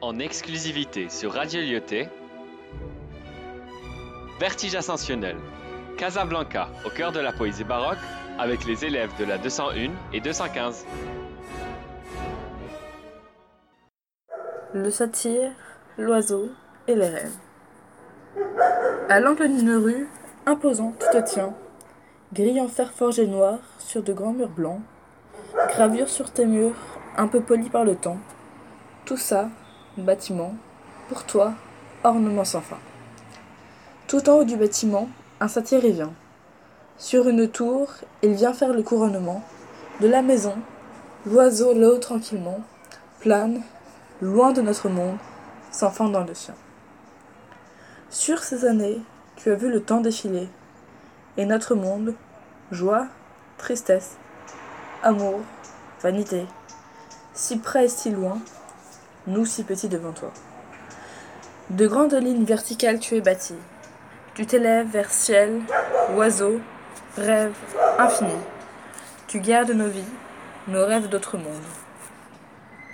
en exclusivité sur Radio Lyoté. Vertige ascensionnel. Casablanca, au cœur de la poésie baroque, avec les élèves de la 201 et 215. Le satyre, l'oiseau et les rêves. À l'angle d'une rue, imposant, tu te tiens, grille en fer forgé noir sur de grands murs blancs, gravure sur tes murs, un peu polis par le temps. Tout ça, bâtiment, pour toi, ornement sans fin. Tout en haut du bâtiment, un satyre vient. Sur une tour, il vient faire le couronnement. De la maison, l'oiseau là-haut tranquillement, plane, loin de notre monde, s'enfant dans le sien. Sur ces années, tu as vu le temps défiler, et notre monde, joie, tristesse, amour, vanité, si près et si loin, nous si petits devant toi. De grandes lignes verticales tu es bâti, tu t'élèves vers ciel, oiseau, rêve infini. Tu gardes nos vies, nos rêves d'autres mondes.